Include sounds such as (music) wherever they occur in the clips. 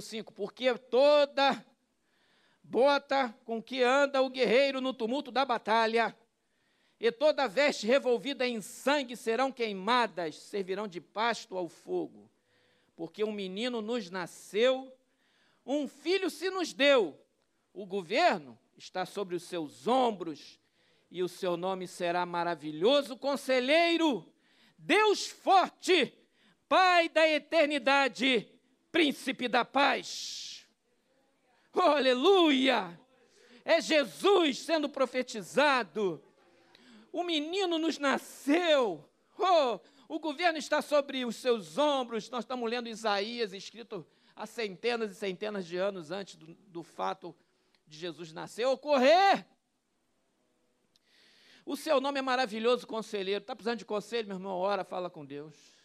versículo 5: Porque toda bota com que anda o guerreiro no tumulto da batalha, e toda veste revolvida em sangue serão queimadas, servirão de pasto ao fogo. Porque um menino nos nasceu, um filho se nos deu, o governo está sobre os seus ombros, e o seu nome será maravilhoso conselheiro, Deus forte, Pai da eternidade, príncipe da paz. Oh, aleluia! É Jesus sendo profetizado. O menino nos nasceu. Oh, o governo está sobre os seus ombros. Nós estamos lendo Isaías, escrito há centenas e centenas de anos antes do, do fato de Jesus nascer ocorrer. O seu nome é maravilhoso, conselheiro. Está precisando de conselho, meu irmão? Ora, fala com Deus.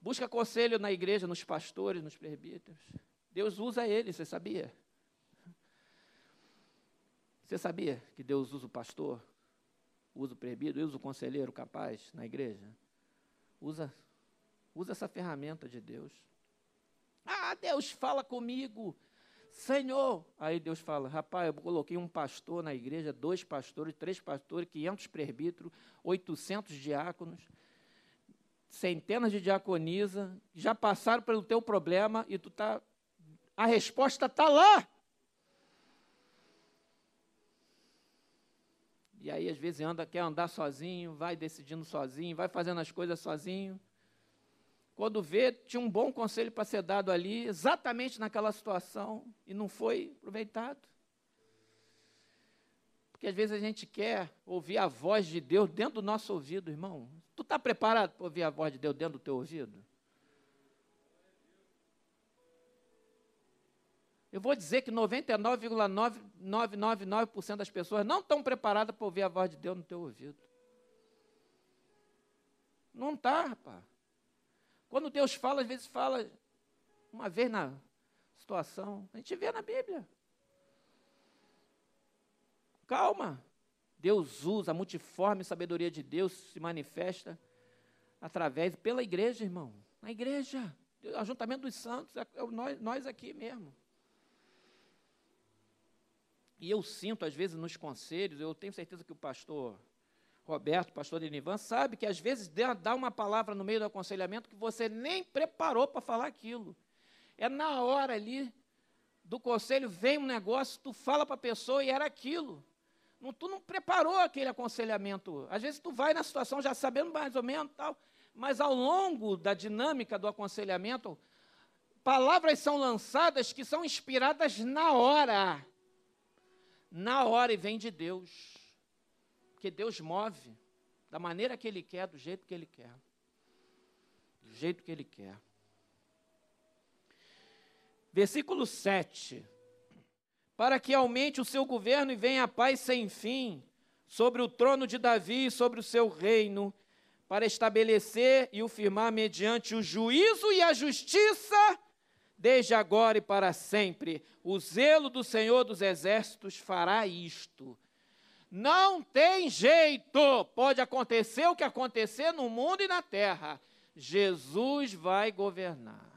Busca conselho na igreja, nos pastores, nos presbíteros. Deus usa ele, você sabia? Você sabia que Deus usa o pastor, usa o presbítero, usa o conselheiro capaz na igreja? Usa, usa essa ferramenta de Deus. Ah, Deus fala comigo. Senhor. Aí Deus fala: rapaz, eu coloquei um pastor na igreja, dois pastores, três pastores, 500 presbíteros, 800 diáconos, centenas de diaconisa, já passaram pelo teu problema e tu tá. A resposta está lá. E aí, às vezes, anda, quer andar sozinho, vai decidindo sozinho, vai fazendo as coisas sozinho. Quando vê, tinha um bom conselho para ser dado ali, exatamente naquela situação, e não foi aproveitado. Porque às vezes a gente quer ouvir a voz de Deus dentro do nosso ouvido, irmão. Tu está preparado para ouvir a voz de Deus dentro do teu ouvido? Eu vou dizer que 99,9999% das pessoas não estão preparadas para ouvir a voz de Deus no teu ouvido. Não está, rapaz. Quando Deus fala, às vezes fala uma vez na situação. A gente vê na Bíblia. Calma. Deus usa a multiforme sabedoria de Deus se manifesta através pela igreja, irmão. Na igreja, ajuntamento dos santos, é, é nós, nós aqui mesmo. E eu sinto, às vezes, nos conselhos, eu tenho certeza que o pastor Roberto, pastor Denivan, sabe que às vezes dá uma palavra no meio do aconselhamento que você nem preparou para falar aquilo. É na hora ali do conselho, vem um negócio, tu fala para a pessoa e era aquilo. Não, tu não preparou aquele aconselhamento. Às vezes tu vai na situação já sabendo mais ou menos tal, mas ao longo da dinâmica do aconselhamento, palavras são lançadas que são inspiradas na hora. Na hora e vem de Deus. Porque Deus move da maneira que Ele quer, do jeito que Ele quer. Do jeito que Ele quer. Versículo 7. Para que aumente o seu governo e venha a paz sem fim sobre o trono de Davi e sobre o seu reino, para estabelecer e o firmar mediante o juízo e a justiça, desde agora e para sempre. O zelo do Senhor dos Exércitos fará isto não tem jeito. Pode acontecer o que acontecer no mundo e na terra. Jesus vai governar.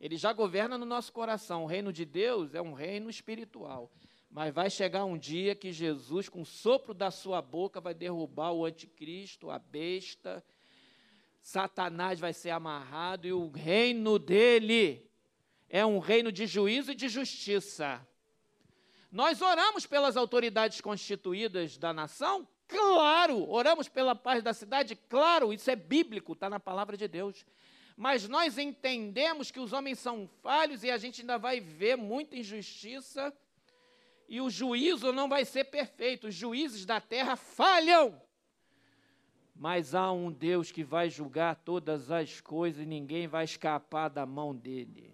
Ele já governa no nosso coração. O reino de Deus é um reino espiritual. Mas vai chegar um dia que Jesus, com o sopro da sua boca, vai derrubar o anticristo, a besta. Satanás vai ser amarrado e o reino dele é um reino de juízo e de justiça. Nós oramos pelas autoridades constituídas da nação? Claro. Oramos pela paz da cidade? Claro. Isso é bíblico, está na palavra de Deus. Mas nós entendemos que os homens são falhos e a gente ainda vai ver muita injustiça e o juízo não vai ser perfeito. Os juízes da terra falham. Mas há um Deus que vai julgar todas as coisas e ninguém vai escapar da mão dele.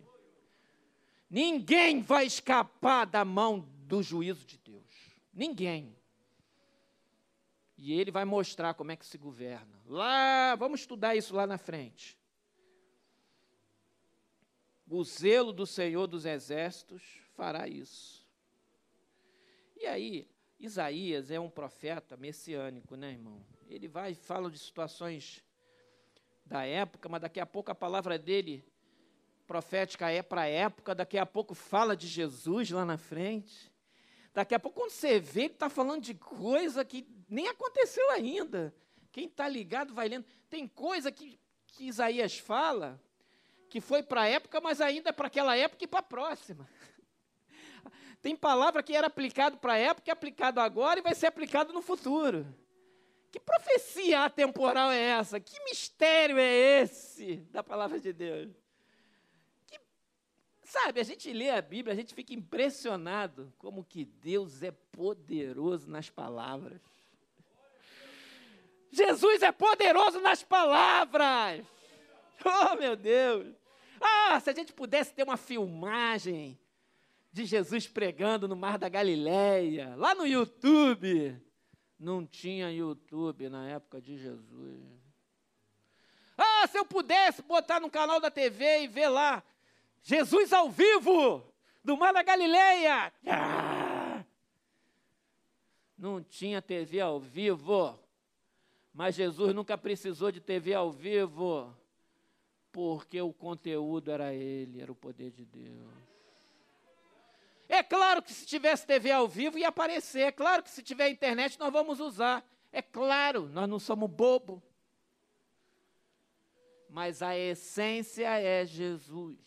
Ninguém vai escapar da mão do juízo de Deus. Ninguém. E ele vai mostrar como é que se governa. Lá, vamos estudar isso lá na frente. O zelo do Senhor dos Exércitos fará isso. E aí, Isaías é um profeta messiânico, né, irmão? Ele vai e fala de situações da época, mas daqui a pouco a palavra dele profética é para a época, daqui a pouco fala de Jesus lá na frente. Daqui a pouco, quando você vê, ele está falando de coisa que nem aconteceu ainda. Quem está ligado vai lendo. Tem coisa que, que Isaías fala que foi para a época, mas ainda para aquela época e para a próxima. (laughs) Tem palavra que era aplicado para a época, é aplicado agora e vai ser aplicado no futuro. Que profecia atemporal é essa? Que mistério é esse da palavra de Deus? Que, sabe, a gente lê a Bíblia, a gente fica impressionado como que Deus é poderoso nas palavras. Jesus é poderoso nas palavras. (laughs) Oh, meu Deus! Ah, se a gente pudesse ter uma filmagem de Jesus pregando no Mar da Galileia, lá no YouTube. Não tinha YouTube na época de Jesus. Ah, se eu pudesse botar no canal da TV e ver lá, Jesus ao vivo, do Mar da Galileia. Ah! Não tinha TV ao vivo. Mas Jesus nunca precisou de TV ao vivo porque o conteúdo era Ele, era o poder de Deus. É claro que se tivesse TV ao vivo ia aparecer, é claro que se tiver internet nós vamos usar, é claro, nós não somos bobo. Mas a essência é Jesus.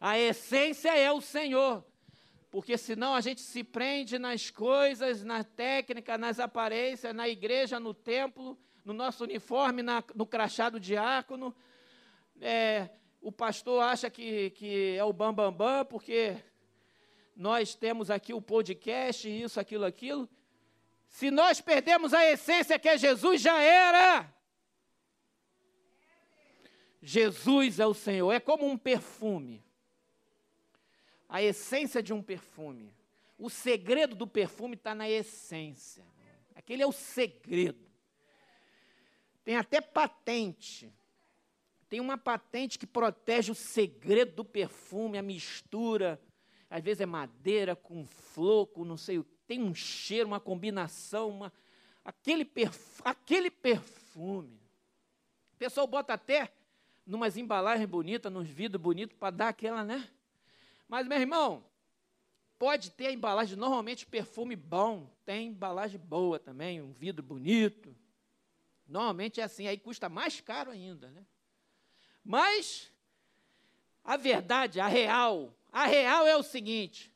A essência é o Senhor. Porque senão a gente se prende nas coisas, na técnica, nas aparências, na igreja, no templo, no nosso uniforme, na, no crachá do diácono. É, o pastor acha que, que é o bambambam, bam, bam, porque nós temos aqui o podcast, isso, aquilo, aquilo. Se nós perdemos a essência que é Jesus, já era. Jesus é o Senhor, é como um perfume. A essência de um perfume. O segredo do perfume está na essência. Aquele é o segredo. Tem até patente. Tem uma patente que protege o segredo do perfume, a mistura. Às vezes é madeira com flor, com não sei o que. Tem um cheiro, uma combinação, uma, aquele, perf, aquele perfume. O pessoal bota até numas embalagens bonitas, nos vidros bonitos, para dar aquela, né? Mas, meu irmão, pode ter a embalagem, normalmente perfume bom, tem embalagem boa também, um vidro bonito. Normalmente é assim, aí custa mais caro ainda, né? Mas a verdade, a real, a real é o seguinte: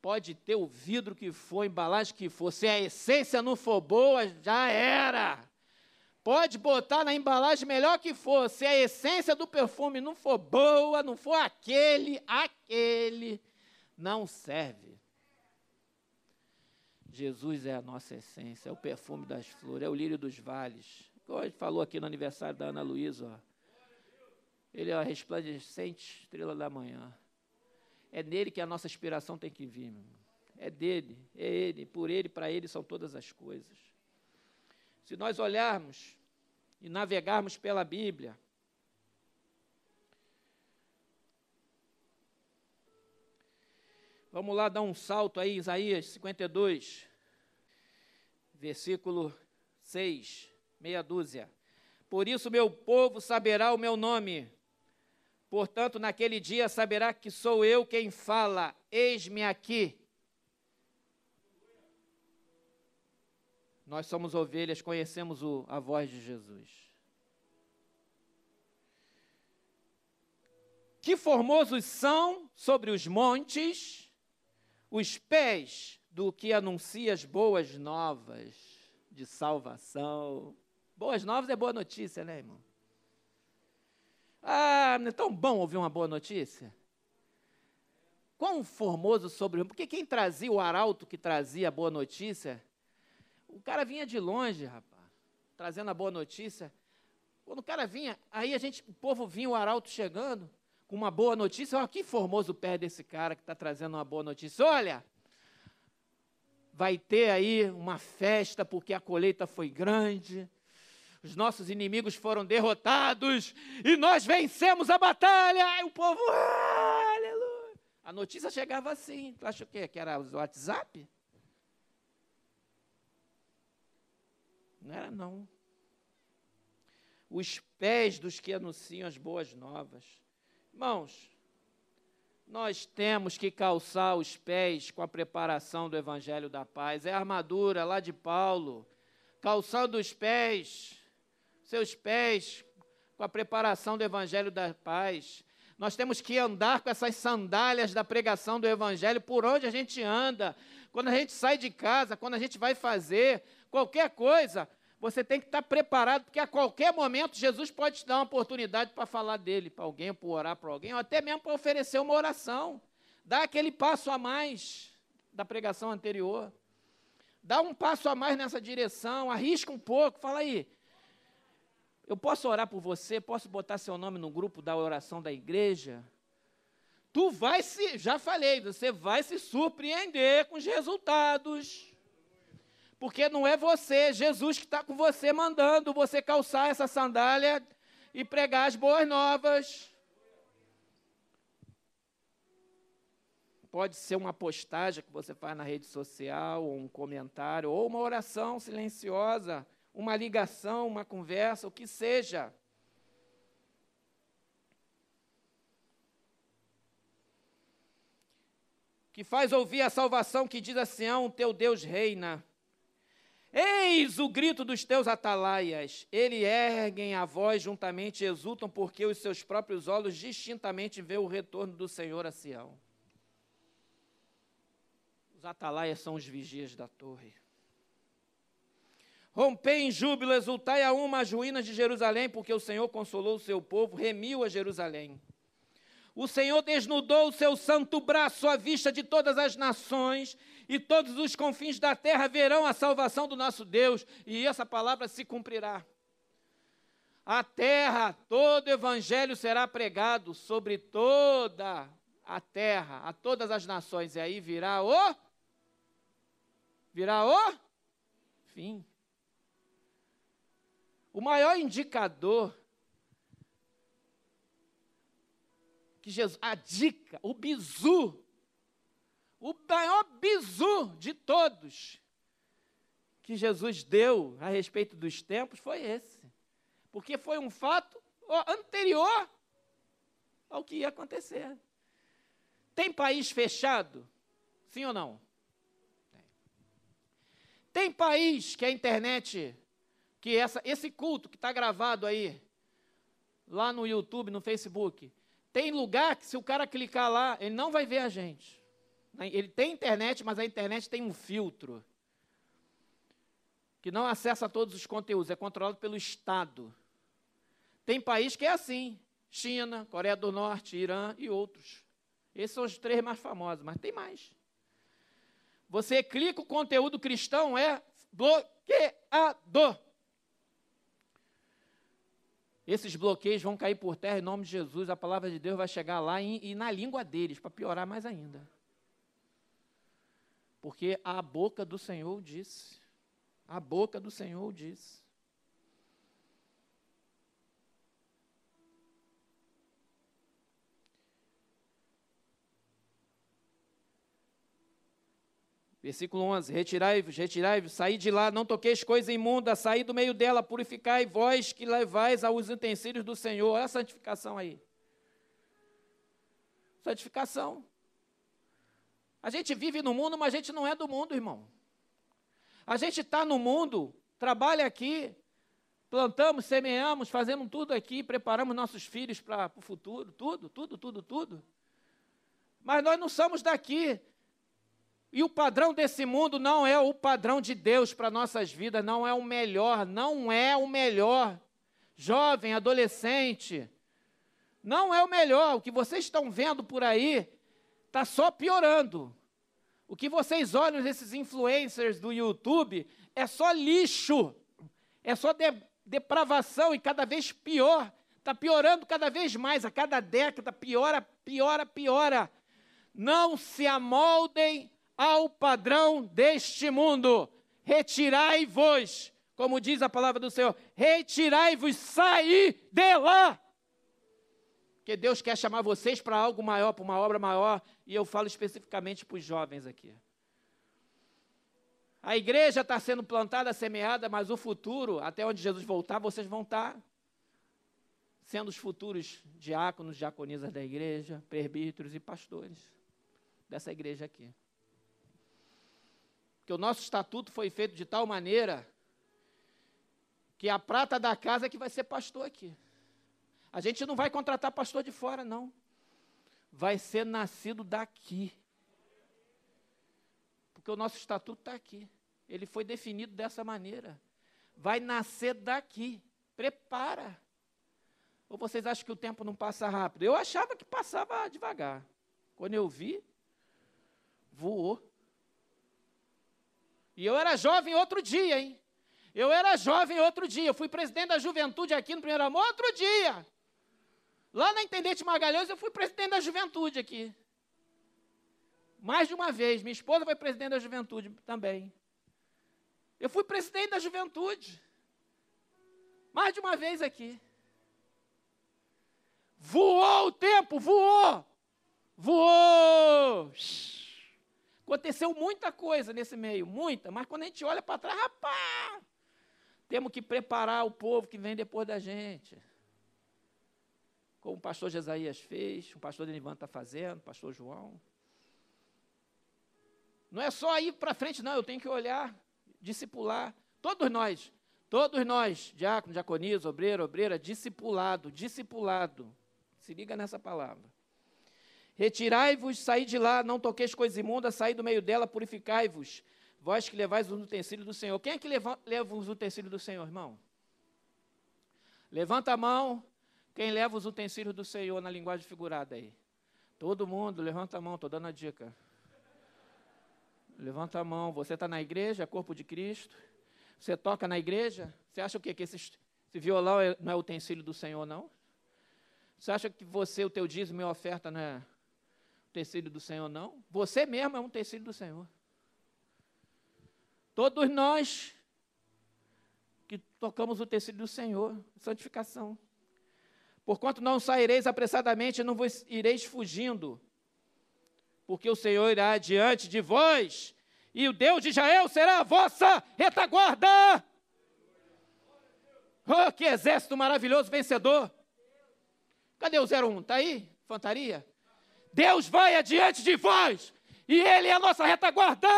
pode ter o vidro que for, a embalagem que for, se a essência não for boa, já era. Pode botar na embalagem melhor que for, se a essência do perfume não for boa, não for aquele, aquele, não serve. Jesus é a nossa essência, é o perfume das flores, é o lírio dos vales. A gente falou aqui no aniversário da Ana Luísa, ele é a resplandecente estrela da manhã. É nele que a nossa inspiração tem que vir. É dele, é ele, por ele, para ele são todas as coisas. Se nós olharmos e navegarmos pela Bíblia, Vamos lá dar um salto aí, Isaías 52, versículo 6 meia dúzia. Por isso meu povo saberá o meu nome. Portanto, naquele dia saberá que sou eu quem fala, eis-me aqui. Nós somos ovelhas, conhecemos o, a voz de Jesus. Que formosos são sobre os montes os pés do que anuncia as boas novas de salvação. Boas novas é boa notícia, né, irmão? Ah, não é tão bom ouvir uma boa notícia? Quão formoso sobre. Porque quem trazia o arauto que trazia a boa notícia, o cara vinha de longe, rapaz, trazendo a boa notícia. Quando o cara vinha, aí a gente, o povo vinha, o arauto chegando, com uma boa notícia. Olha que formoso pé desse cara que está trazendo uma boa notícia. Olha, vai ter aí uma festa porque a colheita foi grande os nossos inimigos foram derrotados e nós vencemos a batalha. E o povo, aleluia. A notícia chegava assim. Tu acha o quê? Que era o WhatsApp? Não era, não. Os pés dos que anunciam as boas novas. Irmãos, nós temos que calçar os pés com a preparação do Evangelho da Paz. É a armadura lá de Paulo, calçando os pés, seus pés, com a preparação do Evangelho da Paz. Nós temos que andar com essas sandálias da pregação do Evangelho por onde a gente anda. Quando a gente sai de casa, quando a gente vai fazer qualquer coisa, você tem que estar preparado, porque a qualquer momento Jesus pode te dar uma oportunidade para falar dele para alguém, para orar para alguém, ou até mesmo para oferecer uma oração. Dá aquele passo a mais da pregação anterior. Dá um passo a mais nessa direção, arrisca um pouco, fala aí. Eu posso orar por você, posso botar seu nome no grupo da oração da igreja? Tu vai se, já falei, você vai se surpreender com os resultados. Porque não é você, é Jesus que está com você mandando você calçar essa sandália e pregar as boas novas. Pode ser uma postagem que você faz na rede social, ou um comentário, ou uma oração silenciosa, uma ligação, uma conversa, o que seja. Que faz ouvir a salvação que diz a Sião: Teu Deus reina. Eis o grito dos teus atalaias. Ele erguem a voz juntamente exultam, porque os seus próprios olhos distintamente vê o retorno do Senhor a Sião. Os atalaias são os vigias da torre. Rompei em júbilo, exultai a uma as ruínas de Jerusalém, porque o Senhor consolou o seu povo, remiu a Jerusalém. O Senhor desnudou o seu santo braço à vista de todas as nações, e todos os confins da terra verão a salvação do nosso Deus, e essa palavra se cumprirá. A terra, todo evangelho será pregado sobre toda a terra, a todas as nações, e aí virá o virá o fim. O maior indicador que Jesus, a dica, o bizu, o maior bizu de todos que Jesus deu a respeito dos tempos foi esse. Porque foi um fato anterior ao que ia acontecer. Tem país fechado? Sim ou não? Tem. Tem país que a internet, que essa, esse culto que está gravado aí, lá no YouTube, no Facebook, tem lugar que se o cara clicar lá, ele não vai ver a gente. Ele tem internet, mas a internet tem um filtro que não acessa todos os conteúdos, é controlado pelo Estado. Tem país que é assim: China, Coreia do Norte, Irã e outros. Esses são os três mais famosos, mas tem mais. Você clica, o conteúdo cristão é bloqueado. Esses bloqueios vão cair por terra em nome de Jesus. A palavra de Deus vai chegar lá e, e na língua deles, para piorar mais ainda. Porque a boca do Senhor disse. A boca do Senhor disse. Versículo 11: Retirai-vos, retirai-vos, saí de lá, não toqueis coisa imunda, saí do meio dela, purificai vós que levais aos utensílios do Senhor. Olha a santificação aí. Santificação. A gente vive no mundo, mas a gente não é do mundo, irmão. A gente está no mundo, trabalha aqui, plantamos, semeamos, fazemos tudo aqui, preparamos nossos filhos para o futuro, tudo, tudo, tudo, tudo. Mas nós não somos daqui. E o padrão desse mundo não é o padrão de Deus para nossas vidas, não é o melhor, não é o melhor. Jovem, adolescente, não é o melhor. O que vocês estão vendo por aí está só piorando. O que vocês olham nesses influencers do YouTube é só lixo, é só de, depravação e cada vez pior. Está piorando cada vez mais, a cada década piora, piora, piora. Não se amoldem ao padrão deste mundo. Retirai-vos, como diz a palavra do Senhor, retirai-vos, saí de lá. Porque Deus quer chamar vocês para algo maior, para uma obra maior, e eu falo especificamente para os jovens aqui. A igreja está sendo plantada, semeada, mas o futuro, até onde Jesus voltar, vocês vão estar sendo os futuros diáconos, diaconisas da igreja, presbíteros e pastores dessa igreja aqui. Que o nosso estatuto foi feito de tal maneira que a prata da casa é que vai ser pastor aqui. A gente não vai contratar pastor de fora, não. Vai ser nascido daqui. Porque o nosso estatuto está aqui. Ele foi definido dessa maneira. Vai nascer daqui. Prepara. Ou vocês acham que o tempo não passa rápido? Eu achava que passava devagar. Quando eu vi, voou. E eu era jovem outro dia, hein? Eu era jovem outro dia. Eu fui presidente da juventude aqui no Primeiro Amor outro dia. Lá na Intendente Magalhães, eu fui presidente da juventude aqui. Mais de uma vez. Minha esposa foi presidente da juventude também. Eu fui presidente da juventude. Mais de uma vez aqui. Voou o tempo, voou. Voou. Aconteceu muita coisa nesse meio, muita, mas quando a gente olha para trás, rapaz, temos que preparar o povo que vem depois da gente como o pastor Jesaías fez, o pastor Denivan está fazendo, o pastor João. Não é só ir para frente, não, eu tenho que olhar, discipular. Todos nós, todos nós, diácono, diaconisa, obreiro, obreira, discipulado, discipulado. Se liga nessa palavra. Retirai-vos, saí de lá, não toqueis coisa imunda, saí do meio dela, purificai-vos. Vós que levais os utensílios do Senhor. Quem é que leva, leva os utensílios do Senhor, irmão? Levanta a mão, quem leva os utensílios do Senhor na linguagem figurada aí? Todo mundo, levanta a mão, estou dando a dica. Levanta a mão. Você está na igreja, corpo de Cristo. Você toca na igreja. Você acha o quê? Que esse, esse violão é, não é utensílio do Senhor, não? Você acha que você, o teu dízimo e oferta não é utensílio do Senhor, não? Você mesmo é um utensílio do Senhor. Todos nós que tocamos o tecido do Senhor, santificação. Porquanto não saireis apressadamente, não vos ireis fugindo, porque o Senhor irá diante de vós, e o Deus de Israel será a vossa retaguarda. Oh, que exército maravilhoso vencedor! Cadê o 01? Está aí? Fantaria? Deus vai adiante de vós, e Ele é a nossa retaguarda.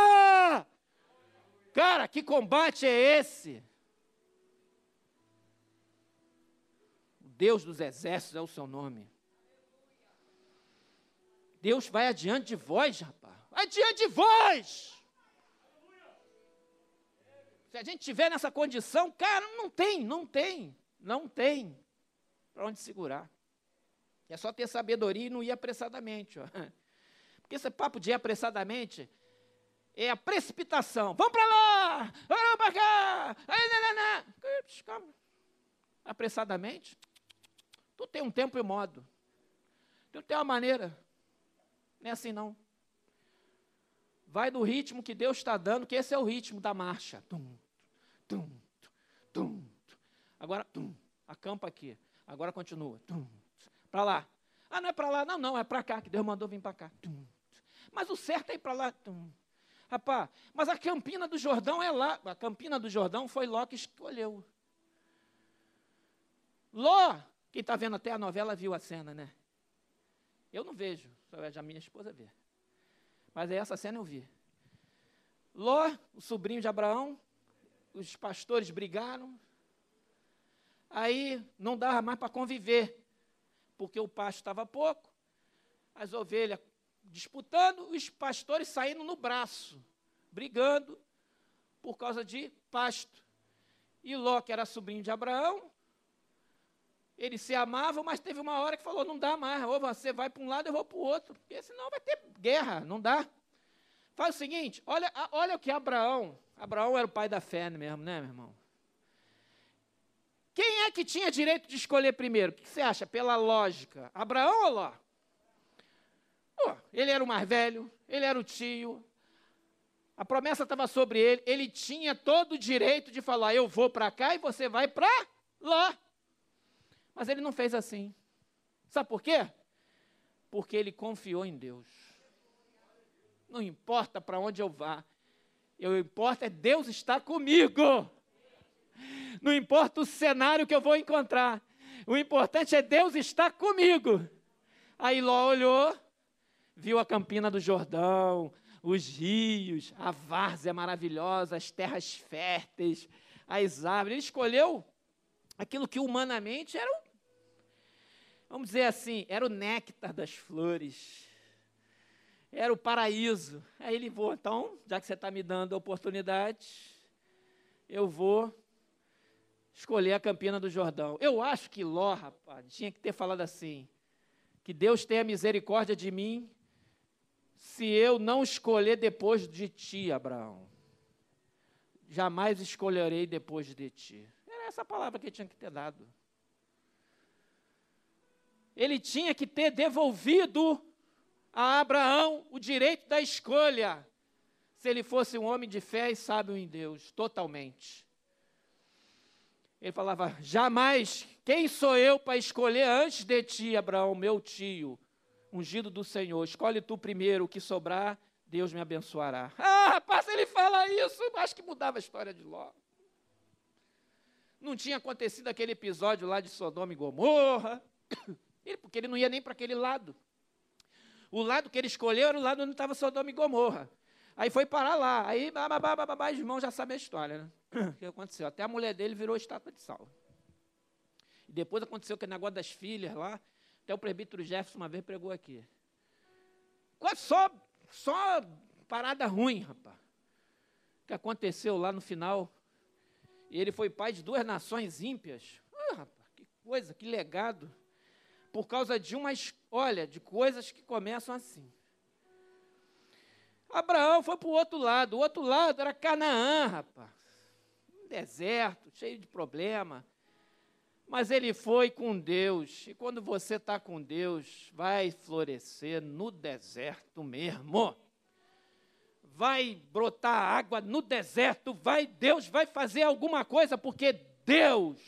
Cara, que combate é esse? Deus dos exércitos é o seu nome. Deus vai adiante de vós, rapaz. Adiante de vós. Se a gente tiver nessa condição, cara, não tem, não tem, não tem para onde segurar. É só ter sabedoria e não ir apressadamente. Ó. (laughs) Porque esse papo de ir apressadamente é a precipitação. Vamos para lá, vamos para cá. Aí, não, não, não. Calma. Apressadamente, Tu tem um tempo e modo. Tu tem uma maneira. Não é assim não. Vai do ritmo que Deus está dando, que esse é o ritmo da marcha. Tum, tum, tum, Agora, tum, acampa aqui. Agora continua. Para lá. Ah, não é para lá. Não, não, é para cá, que Deus mandou vir para cá. Mas o certo é ir para lá. Rapaz, mas a Campina do Jordão é lá. A Campina do Jordão foi Ló que escolheu. Ló quem está vendo até a novela viu a cena, né? Eu não vejo, só a minha esposa vê. Mas essa cena eu vi. Ló, o sobrinho de Abraão, os pastores brigaram. Aí não dava mais para conviver, porque o pasto estava pouco, as ovelhas disputando, os pastores saindo no braço, brigando por causa de pasto. E Ló, que era sobrinho de Abraão, eles se amavam, mas teve uma hora que falou: não dá mais, ou você vai para um lado, eu vou para o outro, porque senão vai ter guerra, não dá. Faz o seguinte: olha, olha o que Abraão, Abraão era o pai da fé mesmo, né, meu irmão? Quem é que tinha direito de escolher primeiro? O que você acha, pela lógica? Abraão ou Ló? Oh, ele era o mais velho, ele era o tio, a promessa estava sobre ele, ele tinha todo o direito de falar: eu vou para cá e você vai para lá. Mas ele não fez assim. Sabe por quê? Porque ele confiou em Deus. Não importa para onde eu vá, o importa é Deus estar comigo. Não importa o cenário que eu vou encontrar, O importante é Deus estar comigo. Aí Ló olhou, viu a campina do Jordão, os rios, a várzea maravilhosa, as terras férteis, as árvores. Ele escolheu aquilo que humanamente era o, vamos dizer assim, era o néctar das flores. Era o paraíso. Aí ele vou, então, já que você está me dando a oportunidade, eu vou escolher a Campina do Jordão. Eu acho que Ló, rapaz, tinha que ter falado assim: que Deus tenha misericórdia de mim se eu não escolher depois de ti, Abraão. Jamais escolherei depois de ti. Era essa palavra que ele tinha que ter dado. Ele tinha que ter devolvido a Abraão o direito da escolha, se ele fosse um homem de fé e sábio em Deus, totalmente. Ele falava: jamais, quem sou eu para escolher antes de ti, Abraão, meu tio, ungido do Senhor? Escolhe tu primeiro, o que sobrar, Deus me abençoará. (laughs) Ah, rapaz, ele fala isso, acho que mudava a história de Ló. Não tinha acontecido aquele episódio lá de Sodoma e Gomorra, (coughs) porque ele não ia nem para aquele lado. O lado que ele escolheu era o lado onde estava Sodoma e Gomorra. Aí foi parar lá. Aí, babá, babá, os irmãos já sabem a história, né? (clears throat) O que aconteceu? Até a mulher dele virou estátua de sal. E depois aconteceu aquele negócio das filhas lá. Até o presbítero Jefferson uma vez pregou aqui. Só, só parada ruim, rapaz. O que aconteceu lá no final. Ele foi pai de duas nações ímpias. Ah, rapaz, que coisa, que legado por causa de umas, olha, de coisas que começam assim. Abraão foi para o outro lado, o outro lado era Canaã, rapaz. Um deserto, cheio de problema. Mas ele foi com Deus. E quando você está com Deus, vai florescer no deserto mesmo. Vai brotar água no deserto, vai Deus vai fazer alguma coisa porque Deus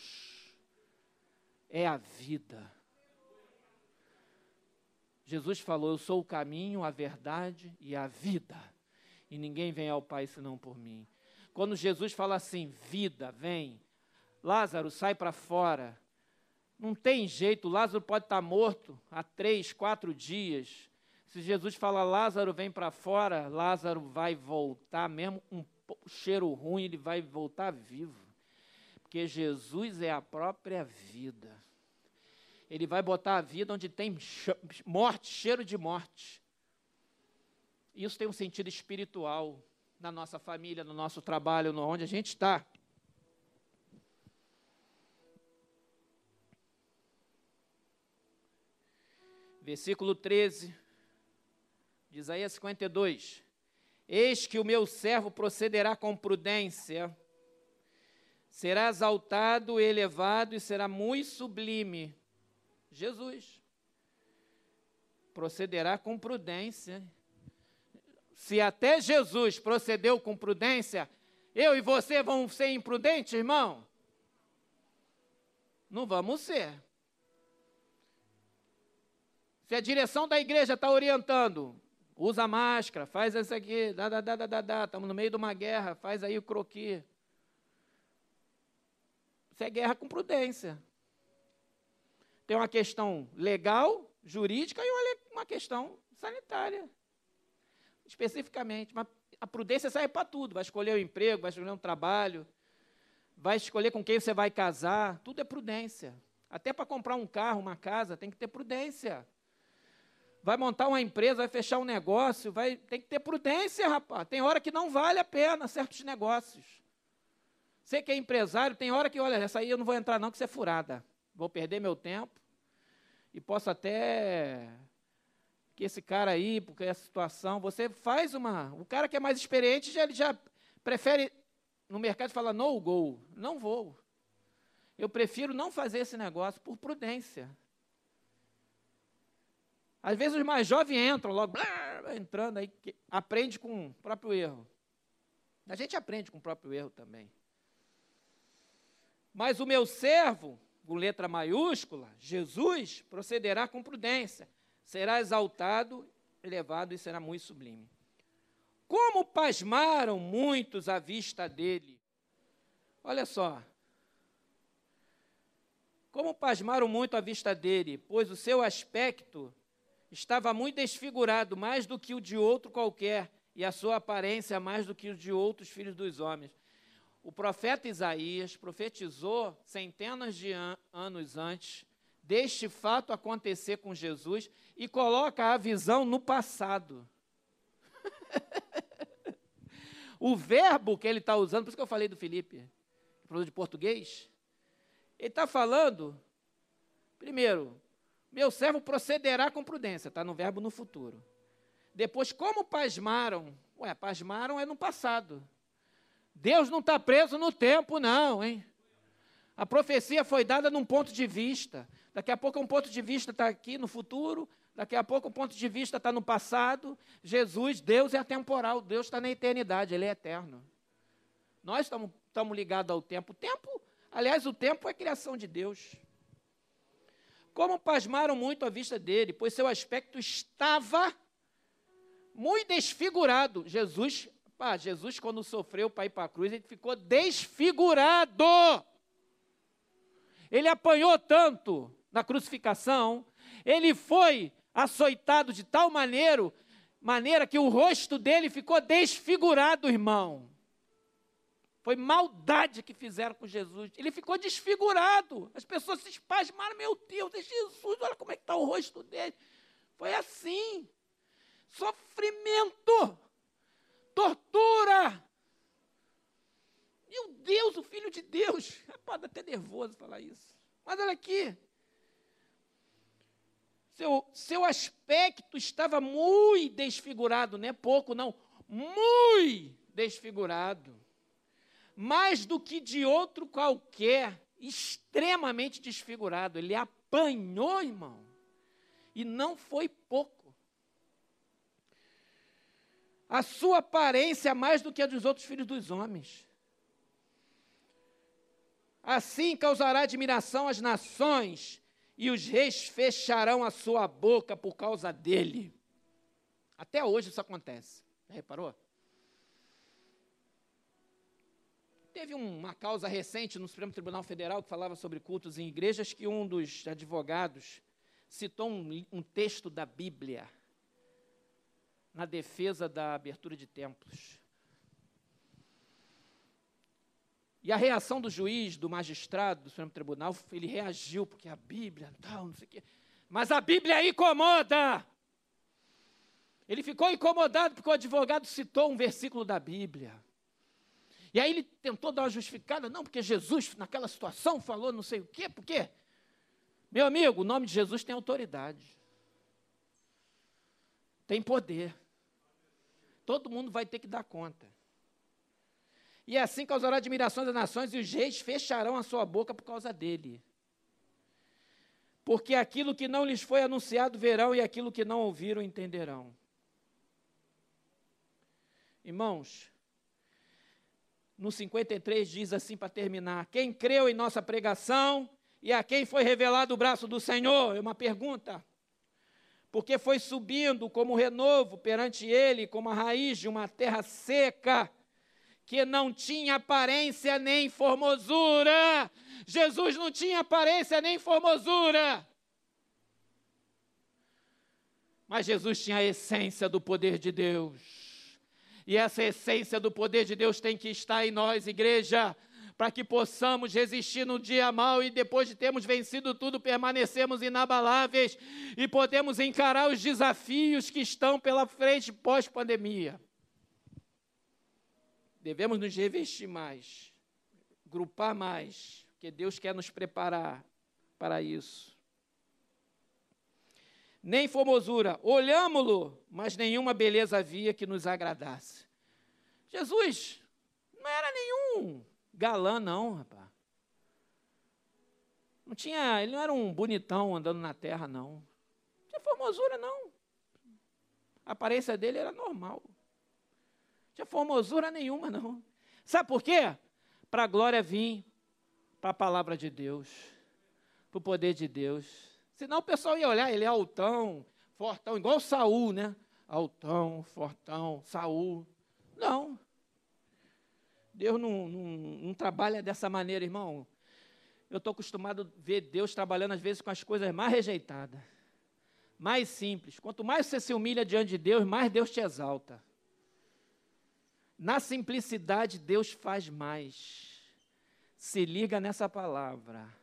é a vida. Jesus falou: Eu sou o caminho, a verdade e a vida. E ninguém vem ao Pai senão por mim. Quando Jesus fala assim, vida, vem. Lázaro, sai para fora. Não tem jeito, Lázaro pode estar morto há três, quatro dias. Se Jesus fala, Lázaro, vem para fora, Lázaro vai voltar, mesmo um cheiro ruim, ele vai voltar vivo. Porque Jesus é a própria vida. Ele vai botar a vida onde tem morte, cheiro de morte. Isso tem um sentido espiritual na nossa família, no nosso trabalho, no onde a gente está. Versículo 13 de Isaías 52. Eis que o meu servo procederá com prudência, será exaltado, elevado e será muito sublime Jesus. Procederá com prudência. Se até Jesus procedeu com prudência, eu e você vão ser imprudentes, irmão? Não vamos ser. Se a direção da igreja está orientando, usa máscara, faz isso aqui, dá, dá, dá, dá, dá, estamos no meio de uma guerra, faz aí o croqui. Isso é guerra com prudência. Tem uma questão legal, jurídica e uma questão sanitária. Especificamente. Mas a prudência serve para tudo. Vai escolher o um emprego, vai escolher um trabalho, vai escolher com quem você vai casar. Tudo é prudência. Até para comprar um carro, uma casa, tem que ter prudência. Vai montar uma empresa, vai fechar um negócio, vai, tem que ter prudência, rapaz. Tem hora que não vale a pena certos negócios. Você que é empresário, tem hora que, olha, essa aí eu não vou entrar não, que isso é furada. Vou perder meu tempo e posso até que esse cara aí, porque essa situação, você faz uma. O cara que é mais experiente já, ele já prefere no mercado falar no go, não vou. Eu prefiro não fazer esse negócio por prudência. Às vezes os mais jovens entram logo, blá, entrando aí, aprende com o próprio erro. A gente aprende com o próprio erro também. Mas o meu servo, com letra maiúscula, Jesus procederá com prudência, será exaltado, elevado e será muito sublime. Como pasmaram muitos à vista dele. Olha só. Como pasmaram muito à vista dele, pois o seu aspecto estava muito desfigurado, mais do que o de outro qualquer, e a sua aparência mais do que o de outros filhos dos homens. O profeta Isaías profetizou centenas de an anos antes deste fato acontecer com Jesus e coloca a visão no passado. (laughs) o verbo que ele está usando, por isso que eu falei do Felipe, falou de português, ele está falando, primeiro, meu servo procederá com prudência, está no verbo no futuro. Depois, como pasmaram? Ué, pasmaram é no passado. Deus não está preso no tempo, não, hein? A profecia foi dada num ponto de vista. Daqui a pouco um ponto de vista está aqui no futuro, daqui a pouco um ponto de vista está no passado. Jesus, Deus é atemporal, Deus está na eternidade, Ele é eterno. Nós estamos ligados ao tempo. O tempo, aliás, o tempo é criação de Deus. Como pasmaram muito à vista dele, pois seu aspecto estava muito desfigurado. Jesus, pá, Jesus, quando sofreu para ir para a cruz, ele ficou desfigurado. Ele apanhou tanto na crucificação, ele foi açoitado de tal maneira, maneira que o rosto dele ficou desfigurado, irmão. Foi maldade que fizeram com Jesus. Ele ficou desfigurado. As pessoas se espasmaram, meu Deus, é Jesus, olha como é que está o rosto dele. Foi assim. Sofrimento, tortura. Meu Deus, o Filho de Deus. Pode até nervoso falar isso. Mas olha aqui. Seu, seu aspecto estava muito desfigurado, não é pouco, não. Muito desfigurado mais do que de outro qualquer, extremamente desfigurado. Ele apanhou, irmão, e não foi pouco. A sua aparência mais do que a dos outros filhos dos homens. Assim causará admiração às nações, e os reis fecharão a sua boca por causa dele. Até hoje isso acontece. Já reparou? Teve uma causa recente no Supremo Tribunal Federal que falava sobre cultos em igrejas que um dos advogados citou um, um texto da Bíblia na defesa da abertura de templos. E a reação do juiz, do magistrado do Supremo Tribunal, ele reagiu, porque a Bíblia, tal, não sei o quê. Mas a Bíblia incomoda. Ele ficou incomodado porque o advogado citou um versículo da Bíblia. E aí ele tentou dar uma justificada, não, porque Jesus, naquela situação, falou não sei o quê, por quê? Meu amigo, o nome de Jesus tem autoridade, tem poder. Todo mundo vai ter que dar conta. E assim causará admiração das nações, e os reis fecharão a sua boca por causa dele. Porque aquilo que não lhes foi anunciado verão, e aquilo que não ouviram entenderão. Irmãos, no 53 diz assim para terminar: Quem creu em nossa pregação e a quem foi revelado o braço do Senhor? É uma pergunta. Porque foi subindo como renovo perante ele, como a raiz de uma terra seca, que não tinha aparência nem formosura. Jesus não tinha aparência nem formosura. Mas Jesus tinha a essência do poder de Deus. E essa essência do poder de Deus tem que estar em nós, igreja, para que possamos resistir no dia mal e depois de termos vencido tudo, permanecemos inabaláveis e podemos encarar os desafios que estão pela frente pós-pandemia. Devemos nos revestir mais, grupar mais, porque Deus quer nos preparar para isso nem formosura. Olhámo-lo, mas nenhuma beleza havia que nos agradasse. Jesus não era nenhum galã, não, rapaz. Não tinha, ele não era um bonitão andando na terra, não. Não tinha formosura, não. A aparência dele era normal. Não tinha formosura nenhuma, não. Sabe por quê? Para a glória vir, para a palavra de Deus, para o poder de Deus. Senão o pessoal ia olhar, ele é altão, fortão, igual Saul, né? Altão, fortão, Saul. Não. Deus não, não, não trabalha dessa maneira, irmão. eu estou acostumado a ver Deus trabalhando às vezes com as coisas mais rejeitadas, mais simples. Quanto mais você se humilha diante de Deus, mais Deus te exalta. Na simplicidade, Deus faz mais. Se liga nessa palavra.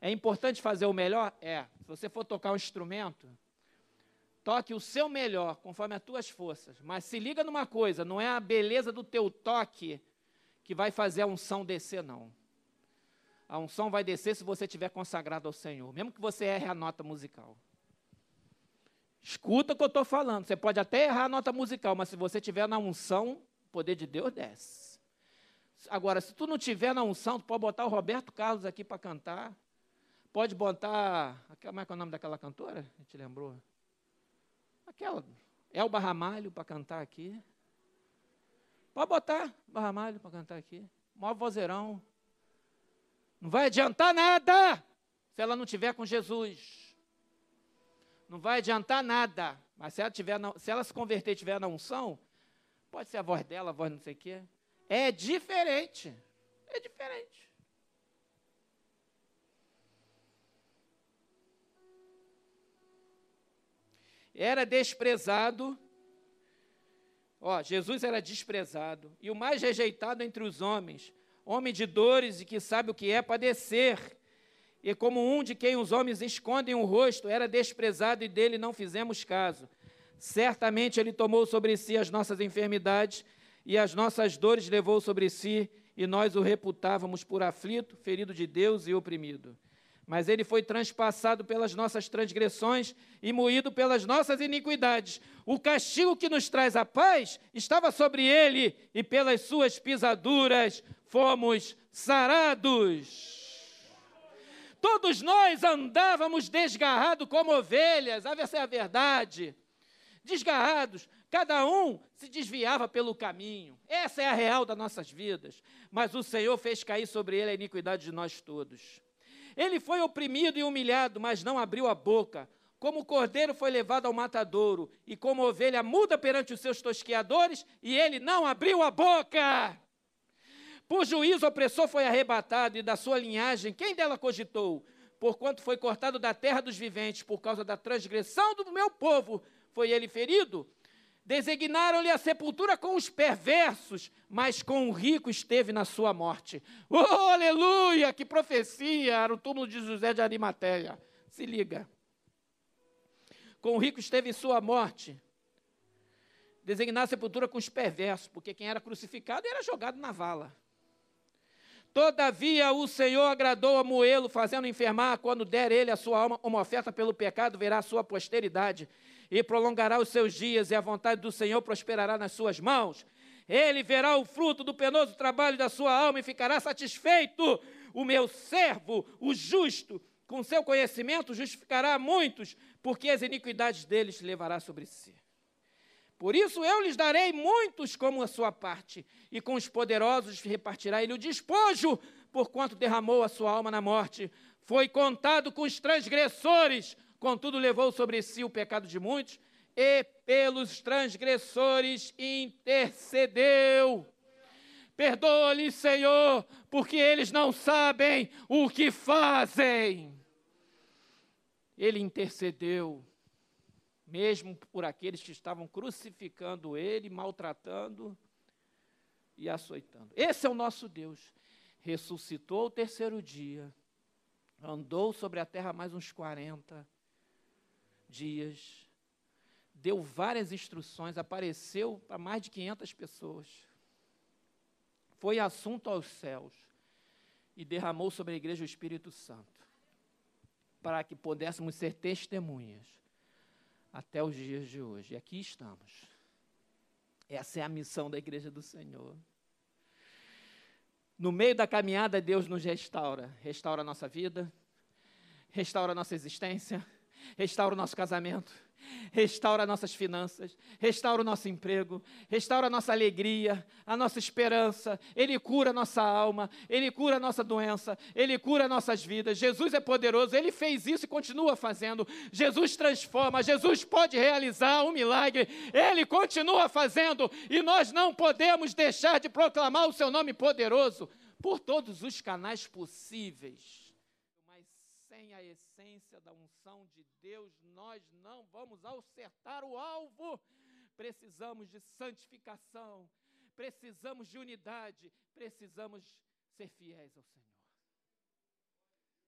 É importante fazer o melhor? É. Se você for tocar um instrumento, toque o seu melhor, conforme as tuas forças. Mas se liga numa coisa, não é a beleza do teu toque que vai fazer a unção descer, não. A unção vai descer se você estiver consagrado ao Senhor, mesmo que você erre a nota musical. Escuta o que eu estou falando. Você pode até errar a nota musical, mas se você estiver na unção, o poder de Deus desce. Agora, se tu não tiver na unção, tu pode botar o Roberto Carlos aqui para cantar. Pode botar. Como é que é o nome daquela cantora? A gente lembrou? Aquela. Elba Ramalho para cantar aqui. Pode botar Barramalho para cantar aqui. Maior vozeirão. Não vai adiantar nada se ela não tiver com Jesus. Não vai adiantar nada. Mas se ela, tiver na, se ela se converter e tiver na unção, pode ser a voz dela, a voz não sei o quê. É diferente. É diferente. Era desprezado Ó, Jesus era desprezado e o mais rejeitado entre os homens, homem de dores e que sabe o que é padecer. E como um de quem os homens escondem o rosto, era desprezado e dele não fizemos caso. Certamente ele tomou sobre si as nossas enfermidades e as nossas dores levou sobre si, e nós o reputávamos por aflito, ferido de Deus e oprimido mas ele foi transpassado pelas nossas transgressões e moído pelas nossas iniquidades. O castigo que nos traz a paz estava sobre ele, e pelas suas pisaduras fomos sarados. Todos nós andávamos desgarrados como ovelhas, essa é a verdade. Desgarrados, cada um se desviava pelo caminho. Essa é a real das nossas vidas. Mas o Senhor fez cair sobre ele a iniquidade de nós todos. Ele foi oprimido e humilhado, mas não abriu a boca. Como o cordeiro foi levado ao matadouro, e como ovelha muda perante os seus tosqueadores, e ele não abriu a boca. Por juízo opressor foi arrebatado, e da sua linhagem, quem dela cogitou? Porquanto foi cortado da terra dos viventes, por causa da transgressão do meu povo, foi ele ferido. Designaram-lhe a sepultura com os perversos, mas com o rico esteve na sua morte. (laughs) Oh, aleluia! Que profecia! Era o túmulo de José de Arimateia. Se liga. Com o rico esteve em sua morte. Designar a sepultura com os perversos, porque quem era crucificado era jogado na vala. Todavia o Senhor agradou a Moelo, fazendo enfermar, quando der ele a sua alma uma oferta pelo pecado, verá a sua posteridade e prolongará os seus dias, e a vontade do Senhor prosperará nas suas mãos. Ele verá o fruto do penoso trabalho da sua alma e ficará satisfeito. O meu servo, o justo, com seu conhecimento justificará muitos, porque as iniquidades deles levará sobre si. Por isso eu lhes darei muitos como a sua parte, e com os poderosos repartirá ele o despojo, porquanto derramou a sua alma na morte. Foi contado com os transgressores, contudo levou sobre si o pecado de muitos e pelos transgressores intercedeu. Perdoa-lhes, Senhor, porque eles não sabem o que fazem. Ele intercedeu, mesmo por aqueles que estavam crucificando ele, maltratando e açoitando. Esse é o nosso Deus. Ressuscitou o terceiro dia, andou sobre a terra mais uns 40 dias, deu várias instruções, apareceu para mais de 500 pessoas, foi assunto aos céus e derramou sobre a igreja o Espírito Santo, para que pudéssemos ser testemunhas até os dias de hoje. E aqui estamos. Essa é a missão da igreja do Senhor. No meio da caminhada, Deus nos restaura. Restaura a nossa vida, restaura a nossa existência, restaura o nosso casamento, restaura nossas finanças, restaura o nosso emprego, restaura a nossa alegria, a nossa esperança. Ele cura a nossa alma, ele cura a nossa doença, ele cura nossas vidas. Jesus é poderoso, ele fez isso e continua fazendo. Jesus transforma, Jesus pode realizar um milagre, ele continua fazendo e nós não podemos deixar de proclamar o seu nome poderoso por todos os canais possíveis sem a essência da unção de Deus, nós não vamos acertar o alvo. Precisamos de santificação, precisamos de unidade, precisamos ser fiéis ao Senhor.